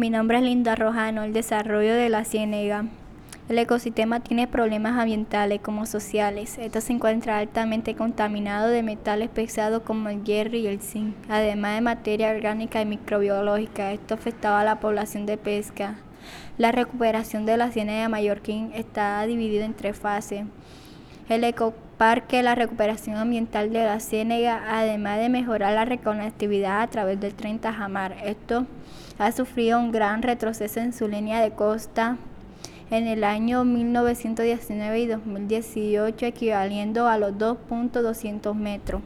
Mi nombre es Linda Rojano, el desarrollo de la ciénega. El ecosistema tiene problemas ambientales como sociales. Esto se encuentra altamente contaminado de metales pesados como el hierro y el zinc, además de materia orgánica y microbiológica. Esto afectaba a la población de pesca. La recuperación de la ciénaga Mallorquín está dividida en tres fases. El ecoparque, la recuperación ambiental de la ciénaga, además de mejorar la reconectividad a través del 30 Jamar. Esto ha sufrido un gran retroceso en su línea de costa en el año 1919 y 2018, equivaliendo a los 2.200 metros.